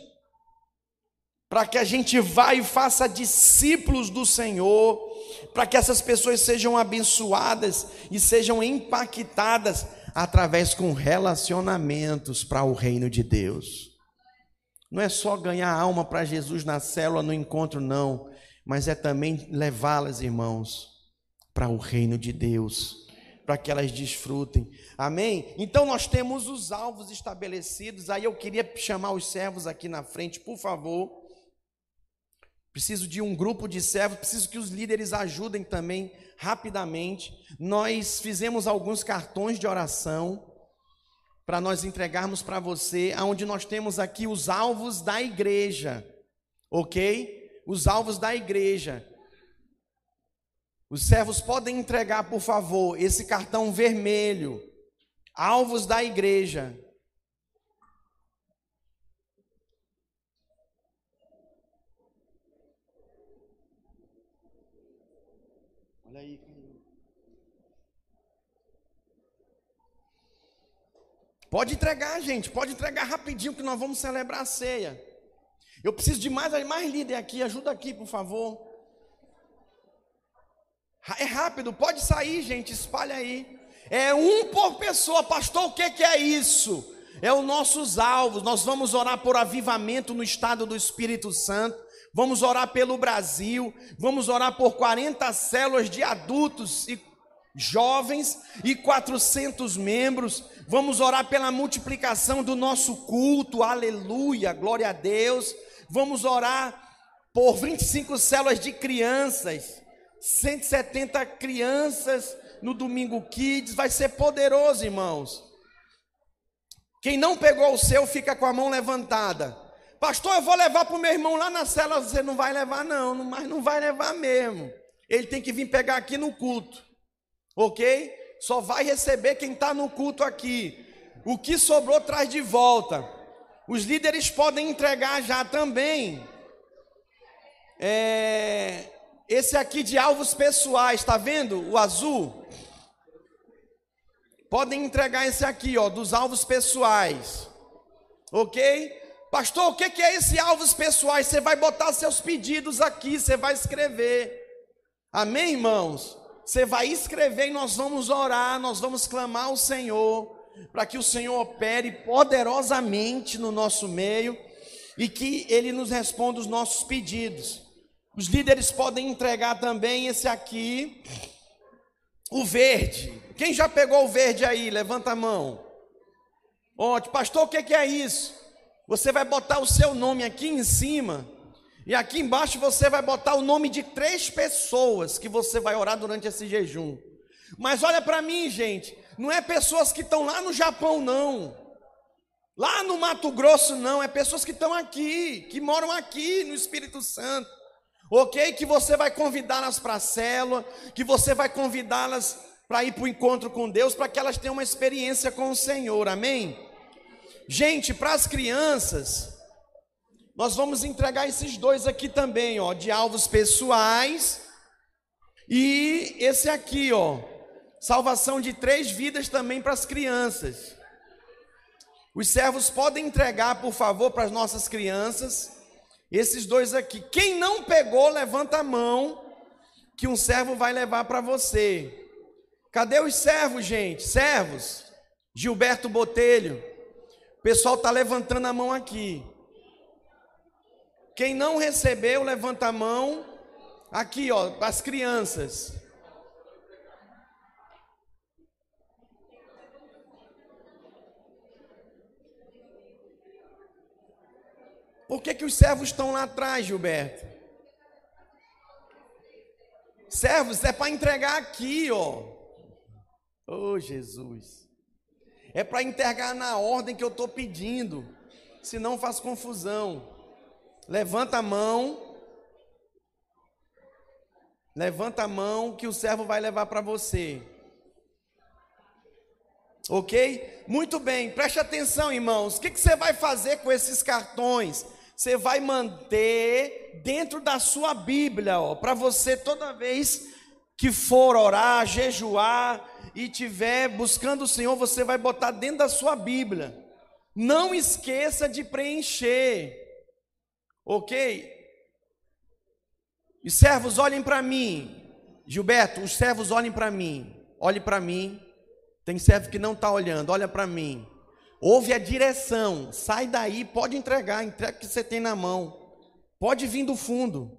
para que a gente vá e faça discípulos do Senhor, para que essas pessoas sejam abençoadas e sejam impactadas através com relacionamentos para o reino de Deus. Não é só ganhar alma para Jesus na célula, no encontro, não, mas é também levá-las, irmãos, para o reino de Deus, para que elas desfrutem. Amém? Então nós temos os alvos estabelecidos. Aí eu queria chamar os servos aqui na frente, por favor. Preciso de um grupo de servos, preciso que os líderes ajudem também rapidamente. Nós fizemos alguns cartões de oração para nós entregarmos para você, aonde nós temos aqui os alvos da igreja. OK? Os alvos da igreja. Os servos podem entregar, por favor, esse cartão vermelho. Alvos da igreja. Olha aí, Pode entregar, gente, pode entregar rapidinho que nós vamos celebrar a ceia. Eu preciso de mais, mais líder aqui, ajuda aqui, por favor. É rápido, pode sair, gente, espalha aí. É um por pessoa, pastor, o que, que é isso? É os nossos alvos. Nós vamos orar por avivamento no estado do Espírito Santo vamos orar pelo Brasil, vamos orar por 40 células de adultos e jovens e 400 membros, vamos orar pela multiplicação do nosso culto, aleluia, glória a Deus, vamos orar por 25 células de crianças, 170 crianças no Domingo Kids, vai ser poderoso, irmãos. Quem não pegou o seu, fica com a mão levantada. Pastor, eu vou levar para o meu irmão lá na cela. Você não vai levar, não, mas não vai levar mesmo. Ele tem que vir pegar aqui no culto, ok? Só vai receber quem está no culto aqui. O que sobrou traz de volta. Os líderes podem entregar já também. É, esse aqui de alvos pessoais, está vendo? O azul. Podem entregar esse aqui, ó, dos alvos pessoais. Ok? Pastor, o que é esse alvos pessoais? Você vai botar seus pedidos aqui, você vai escrever. Amém, irmãos? Você vai escrever e nós vamos orar, nós vamos clamar ao Senhor, para que o Senhor opere poderosamente no nosso meio e que Ele nos responda os nossos pedidos. Os líderes podem entregar também esse aqui, o verde. Quem já pegou o verde aí? Levanta a mão. Ótimo, pastor, o que é isso? Você vai botar o seu nome aqui em cima, e aqui embaixo você vai botar o nome de três pessoas que você vai orar durante esse jejum. Mas olha para mim, gente, não é pessoas que estão lá no Japão, não. Lá no Mato Grosso, não. É pessoas que estão aqui, que moram aqui no Espírito Santo. Ok? Que você vai convidá-las para a célula, que você vai convidá-las para ir para o encontro com Deus, para que elas tenham uma experiência com o Senhor, amém? Gente, para as crianças, nós vamos entregar esses dois aqui também, ó, de alvos pessoais, e esse aqui, ó, salvação de três vidas também para as crianças. Os servos podem entregar, por favor, para as nossas crianças. Esses dois aqui. Quem não pegou, levanta a mão, que um servo vai levar para você. Cadê os servos, gente? Servos. Gilberto Botelho. O pessoal está levantando a mão aqui. Quem não recebeu, levanta a mão. Aqui, ó, para as crianças. Por que, que os servos estão lá atrás, Gilberto? Servos é para entregar aqui, ó. Oh, Jesus. É para entregar na ordem que eu estou pedindo. Senão faz confusão. Levanta a mão. Levanta a mão que o servo vai levar para você. Ok? Muito bem, preste atenção, irmãos. O que, que você vai fazer com esses cartões? Você vai manter dentro da sua Bíblia, ó, para você toda vez que for orar, jejuar e tiver buscando o Senhor, você vai botar dentro da sua Bíblia. Não esqueça de preencher. OK? Os servos olhem para mim. Gilberto, os servos olhem para mim. Olhe para mim. Tem servo que não está olhando, olha para mim. Ouve a direção, sai daí, pode entregar, entrega o que você tem na mão. Pode vir do fundo.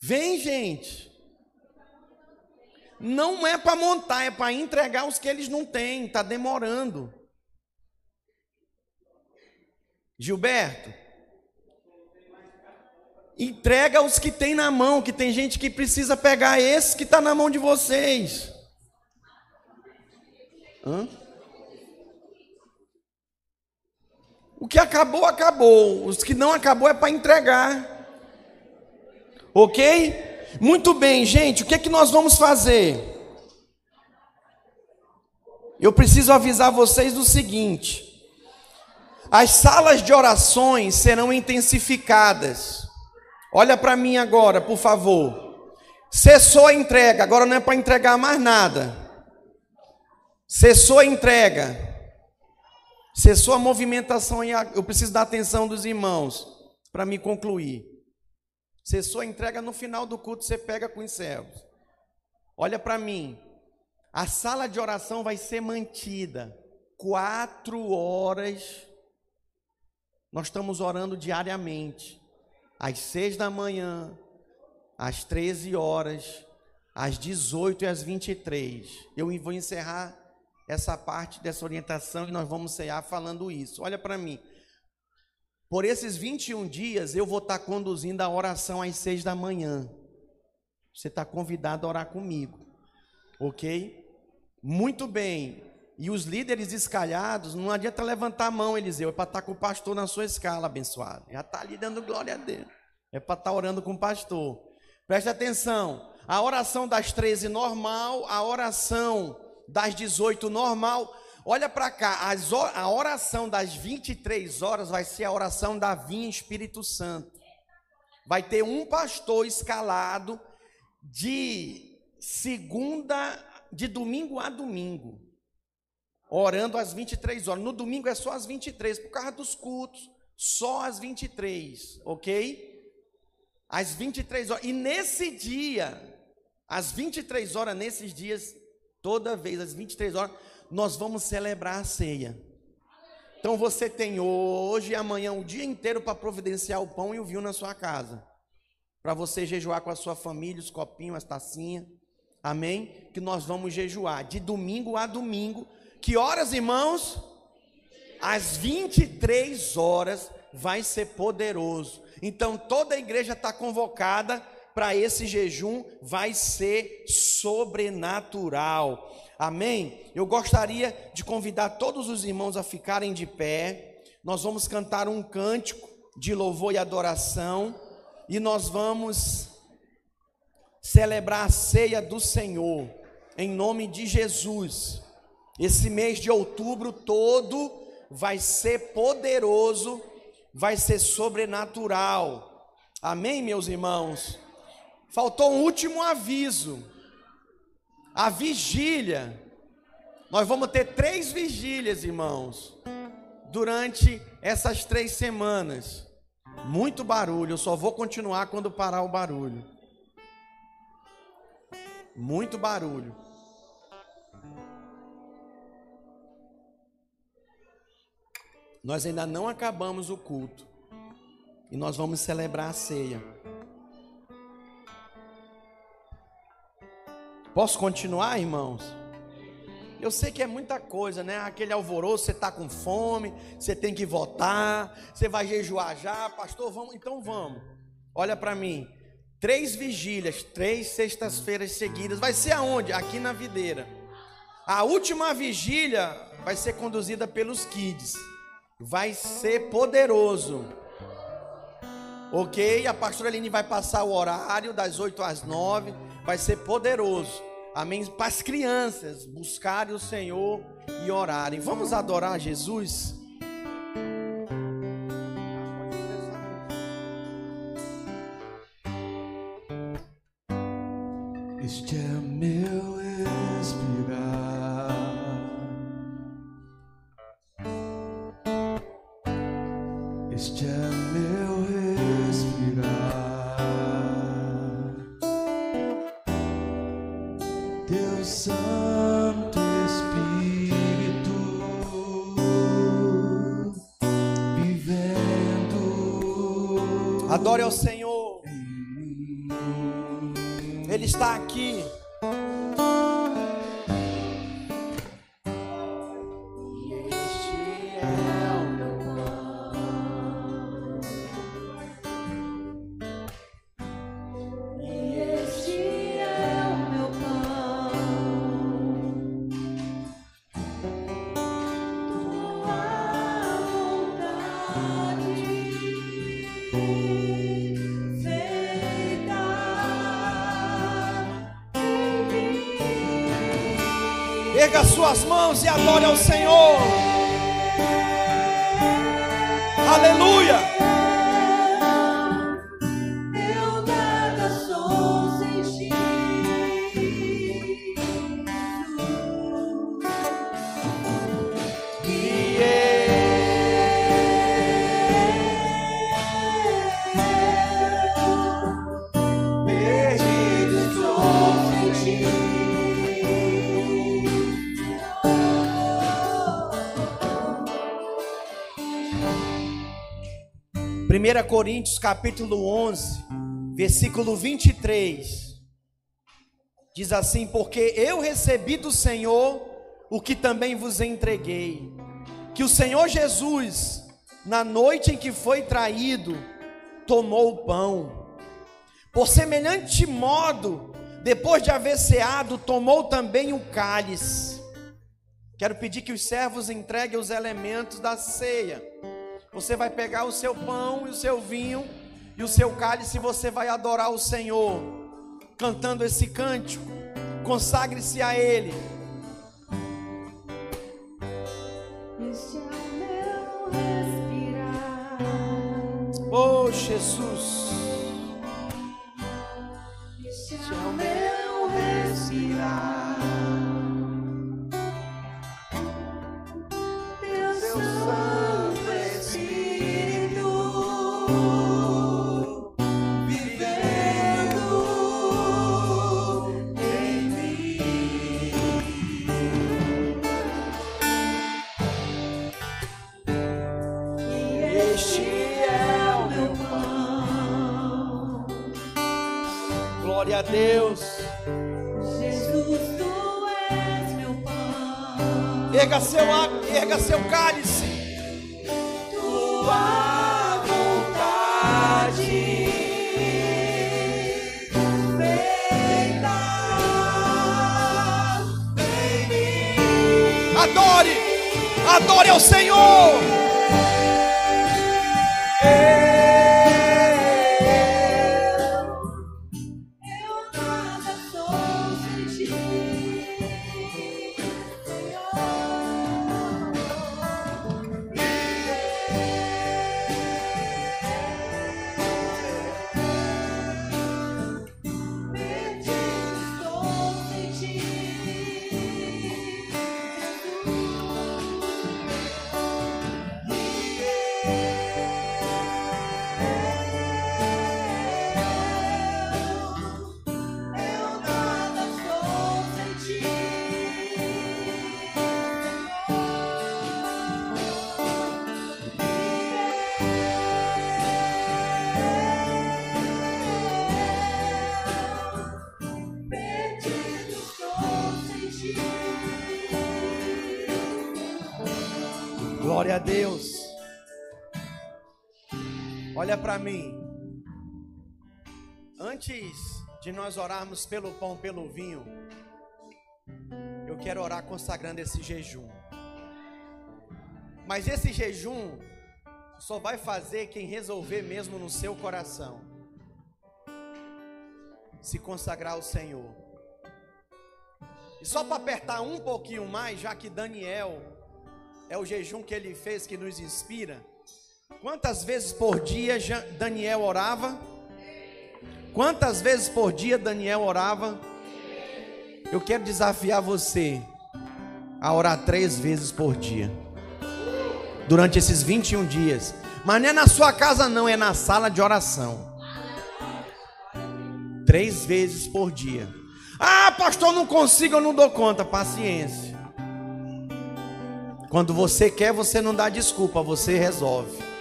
Vem, gente. Não é para montar, é para entregar os que eles não têm, está demorando. Gilberto, entrega os que tem na mão, que tem gente que precisa pegar esse que está na mão de vocês. Hã? O que acabou, acabou. Os que não acabou é para entregar. Ok? Muito bem, gente. O que é que nós vamos fazer? Eu preciso avisar vocês do seguinte: as salas de orações serão intensificadas. Olha para mim agora, por favor. Cessou a entrega, agora não é para entregar mais nada. Cessou a entrega. Cessou a movimentação, eu preciso da atenção dos irmãos para me concluir. Cessou a entrega no final do culto, você pega com os servos. Olha para mim, a sala de oração vai ser mantida quatro horas. Nós estamos orando diariamente, às seis da manhã, às 13 horas, às 18 e às 23. Eu vou encerrar essa parte dessa orientação e nós vamos cear falando isso. Olha para mim. Por esses 21 dias eu vou estar tá conduzindo a oração às seis da manhã. Você está convidado a orar comigo. Ok? Muito bem. E os líderes escalhados, não adianta levantar a mão, Eliseu, é para estar tá com o pastor na sua escala, abençoado. Já está ali dando glória a Deus. É para estar tá orando com o pastor. Preste atenção. A oração das 13 normal, a oração das 18 normal. Olha para cá, as, a oração das 23 horas vai ser a oração da Vinha Espírito Santo. Vai ter um pastor escalado de segunda, de domingo a domingo, orando às 23 horas. No domingo é só às 23, por causa dos cultos, só às 23, ok? Às 23 horas. E nesse dia, às 23 horas, nesses dias, toda vez às 23 horas, nós vamos celebrar a ceia. Então você tem hoje e amanhã o dia inteiro para providenciar o pão e o vinho na sua casa. Para você jejuar com a sua família, os copinhos, as tacinhas. Amém? Que nós vamos jejuar de domingo a domingo. Que horas, irmãos? Às 23 horas vai ser poderoso. Então toda a igreja está convocada para esse jejum, vai ser sobrenatural. Amém? Eu gostaria de convidar todos os irmãos a ficarem de pé. Nós vamos cantar um cântico de louvor e adoração e nós vamos celebrar a ceia do Senhor em nome de Jesus. Esse mês de outubro todo vai ser poderoso, vai ser sobrenatural. Amém, meus irmãos? Faltou um último aviso a vigília. Nós vamos ter três vigílias, irmãos, durante essas três semanas. Muito barulho, eu só vou continuar quando parar o barulho. Muito barulho. Nós ainda não acabamos o culto. E nós vamos celebrar a ceia. Posso continuar, irmãos? Eu sei que é muita coisa, né? Aquele alvoroço, você está com fome, você tem que votar, você vai jejuar já, pastor, vamos, então vamos. Olha para mim, três vigílias, três sextas-feiras seguidas, vai ser aonde? Aqui na videira. A última vigília vai ser conduzida pelos kids, vai ser poderoso. Ok? A pastora Aline vai passar o horário das 8 às 9 vai ser poderoso. Amém? Para as crianças buscarem o Senhor e orarem. Vamos adorar Jesus? Mãos e adore ao Senhor. Coríntios capítulo 11, versículo 23. Diz assim: Porque eu recebi do Senhor o que também vos entreguei, que o Senhor Jesus, na noite em que foi traído, tomou o pão. Por semelhante modo, depois de haver ceado, tomou também o cálice. Quero pedir que os servos entreguem os elementos da ceia. Você vai pegar o seu pão e o seu vinho e o seu cálice e você vai adorar o Senhor, cantando esse cântico. Consagre-se a Ele. É o meu respirar. Oh, Jesus. Este é o meu respirar. Erga seu, erga seu cálice. Tua vontade feita em mim. Adore. Adore ao Senhor. Para mim. Antes de nós orarmos pelo pão, pelo vinho, eu quero orar consagrando esse jejum. Mas esse jejum só vai fazer quem resolver mesmo no seu coração se consagrar ao Senhor. E só para apertar um pouquinho mais, já que Daniel é o jejum que ele fez que nos inspira. Quantas vezes por dia Daniel orava? Quantas vezes por dia Daniel orava? Eu quero desafiar você a orar três vezes por dia, durante esses 21 dias. Mas não é na sua casa, não, é na sala de oração. Três vezes por dia. Ah, pastor, não consigo, eu não dou conta. Paciência. Quando você quer, você não dá desculpa, você resolve.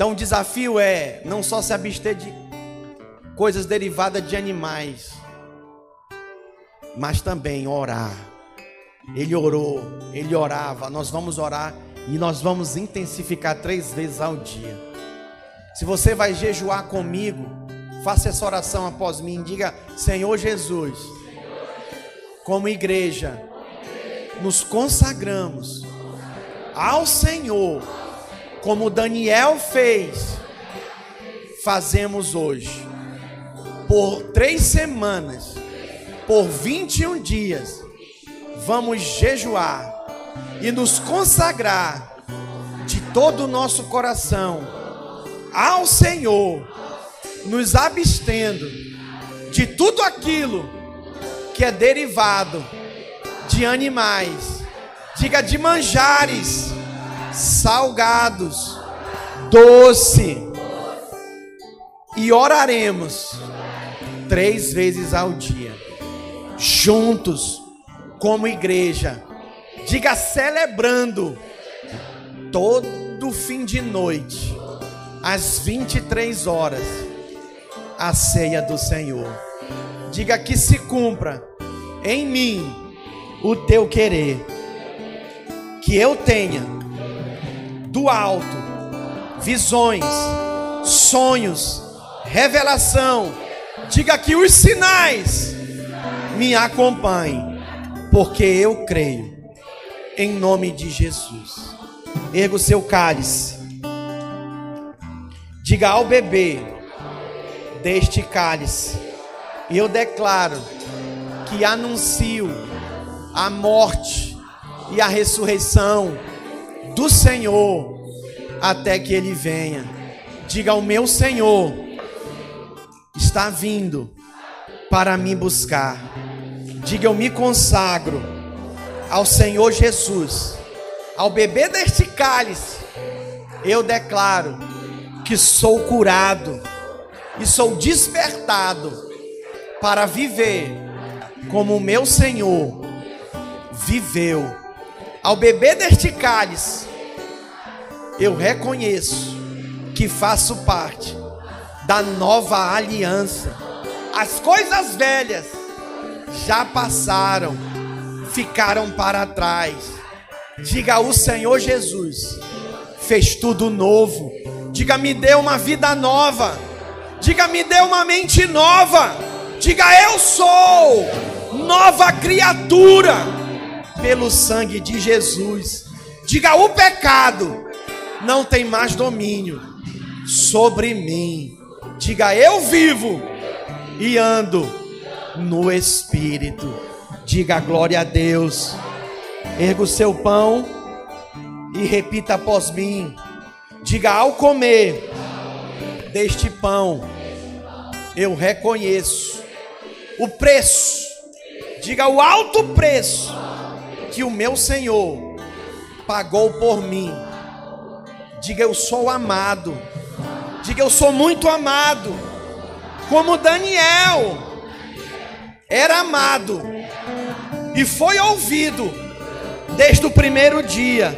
Então o desafio é não só se abster de coisas derivadas de animais, mas também orar. Ele orou, ele orava, nós vamos orar e nós vamos intensificar três vezes ao dia. Se você vai jejuar comigo, faça essa oração após mim, diga: Senhor Jesus, como igreja, nos consagramos ao Senhor, como Daniel fez, fazemos hoje, por três semanas, por 21 dias, vamos jejuar e nos consagrar de todo o nosso coração ao Senhor, nos abstendo de tudo aquilo que é derivado de animais, diga de manjares, salgados, doce, e oraremos três vezes ao dia, juntos, como igreja, diga celebrando todo fim de noite, às 23 horas, a ceia do Senhor. Diga que se cumpra em mim o teu querer, que eu tenha do alto visões, sonhos, revelação. Diga que os sinais me acompanhem, porque eu creio em nome de Jesus. Erga o seu cálice. Diga ao bebê deste cálice, e eu declaro que anuncio a morte e a ressurreição do Senhor até que ele venha. Diga ao meu Senhor está vindo para me buscar. Diga eu me consagro ao Senhor Jesus. Ao beber deste cálice, eu declaro que sou curado e sou despertado para viver como o meu Senhor viveu. Ao beber deste cálice, eu reconheço que faço parte da nova aliança. As coisas velhas já passaram, ficaram para trás. Diga o Senhor Jesus fez tudo novo. Diga me deu uma vida nova. Diga me deu uma mente nova. Diga eu sou nova criatura pelo sangue de Jesus. Diga o pecado não tem mais domínio sobre mim. Diga eu vivo e ando no Espírito. Diga glória a Deus. Erga o seu pão e repita após mim. Diga ao comer deste pão, eu reconheço o preço. Diga o alto preço que o meu Senhor pagou por mim. Diga eu sou amado. Diga eu sou muito amado. Como Daniel era amado e foi ouvido desde o primeiro dia.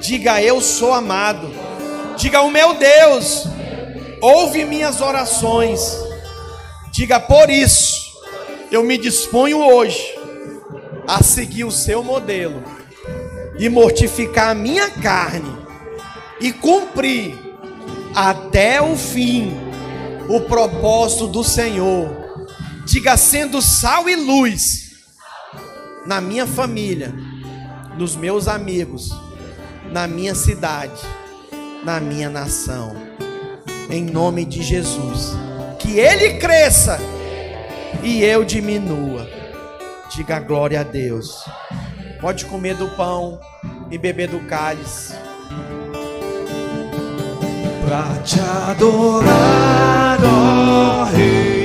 Diga eu sou amado. Diga o meu Deus ouve minhas orações. Diga por isso eu me disponho hoje a seguir o seu modelo e mortificar a minha carne e cumprir até o fim o propósito do Senhor. Diga sendo sal e luz na minha família, nos meus amigos, na minha cidade, na minha nação. Em nome de Jesus. Que ele cresça e eu diminua. Diga glória a Deus. Pode comer do pão e beber do cálice. Pra te adorar, ó Rei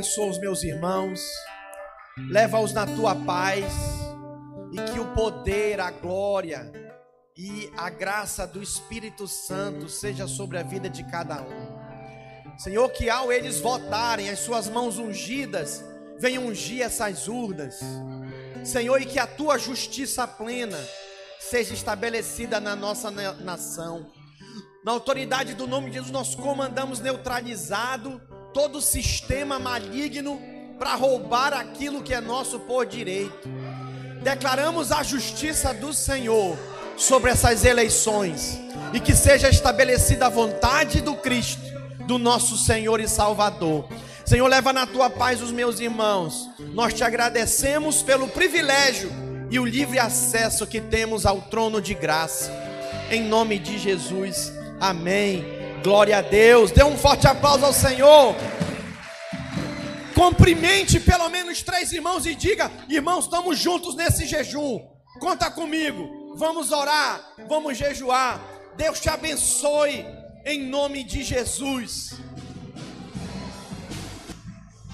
abençoa os meus irmãos. Leva-os na tua paz. E que o poder, a glória e a graça do Espírito Santo seja sobre a vida de cada um. Senhor, que ao eles votarem, as suas mãos ungidas venham ungir essas urnas. Senhor, e que a tua justiça plena seja estabelecida na nossa na- nação. Na autoridade do nome de Jesus, nós comandamos neutralizado todo sistema maligno para roubar aquilo que é nosso por direito. Declaramos a justiça do Senhor sobre essas eleições e que seja estabelecida a vontade do Cristo, do nosso Senhor e Salvador. Senhor, leva na tua paz os meus irmãos. Nós te agradecemos pelo privilégio e o livre acesso que temos ao trono de graça. Em nome de Jesus. Amém. Glória a Deus. Dê um forte aplauso ao Senhor. Cumprimente pelo menos três irmãos e diga: irmãos, estamos juntos nesse jejum. Conta comigo. Vamos orar, vamos jejuar. Deus te abençoe em nome de Jesus.